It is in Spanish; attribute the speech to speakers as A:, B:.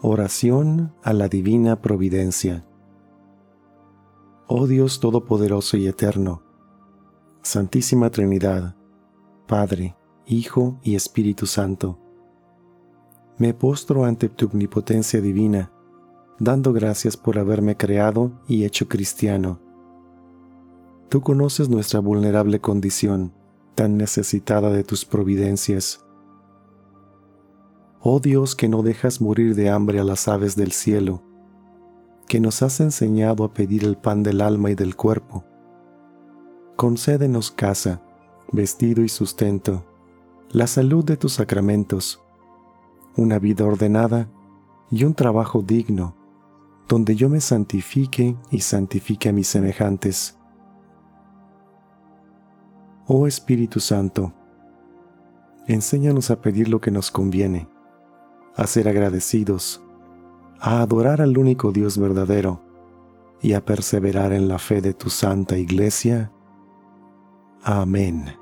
A: Oración a la Divina Providencia. Oh Dios Todopoderoso y Eterno, Santísima Trinidad, Padre, Hijo y Espíritu Santo, me postro ante tu omnipotencia divina, dando gracias por haberme creado y hecho cristiano. Tú conoces nuestra vulnerable condición, tan necesitada de tus providencias. Oh Dios que no dejas morir de hambre a las aves del cielo, que nos has enseñado a pedir el pan del alma y del cuerpo. Concédenos casa, vestido y sustento, la salud de tus sacramentos, una vida ordenada y un trabajo digno, donde yo me santifique y santifique a mis semejantes. Oh Espíritu Santo, enséñanos a pedir lo que nos conviene, a ser agradecidos, a adorar al único Dios verdadero y a perseverar en la fe de tu Santa Iglesia. Amén.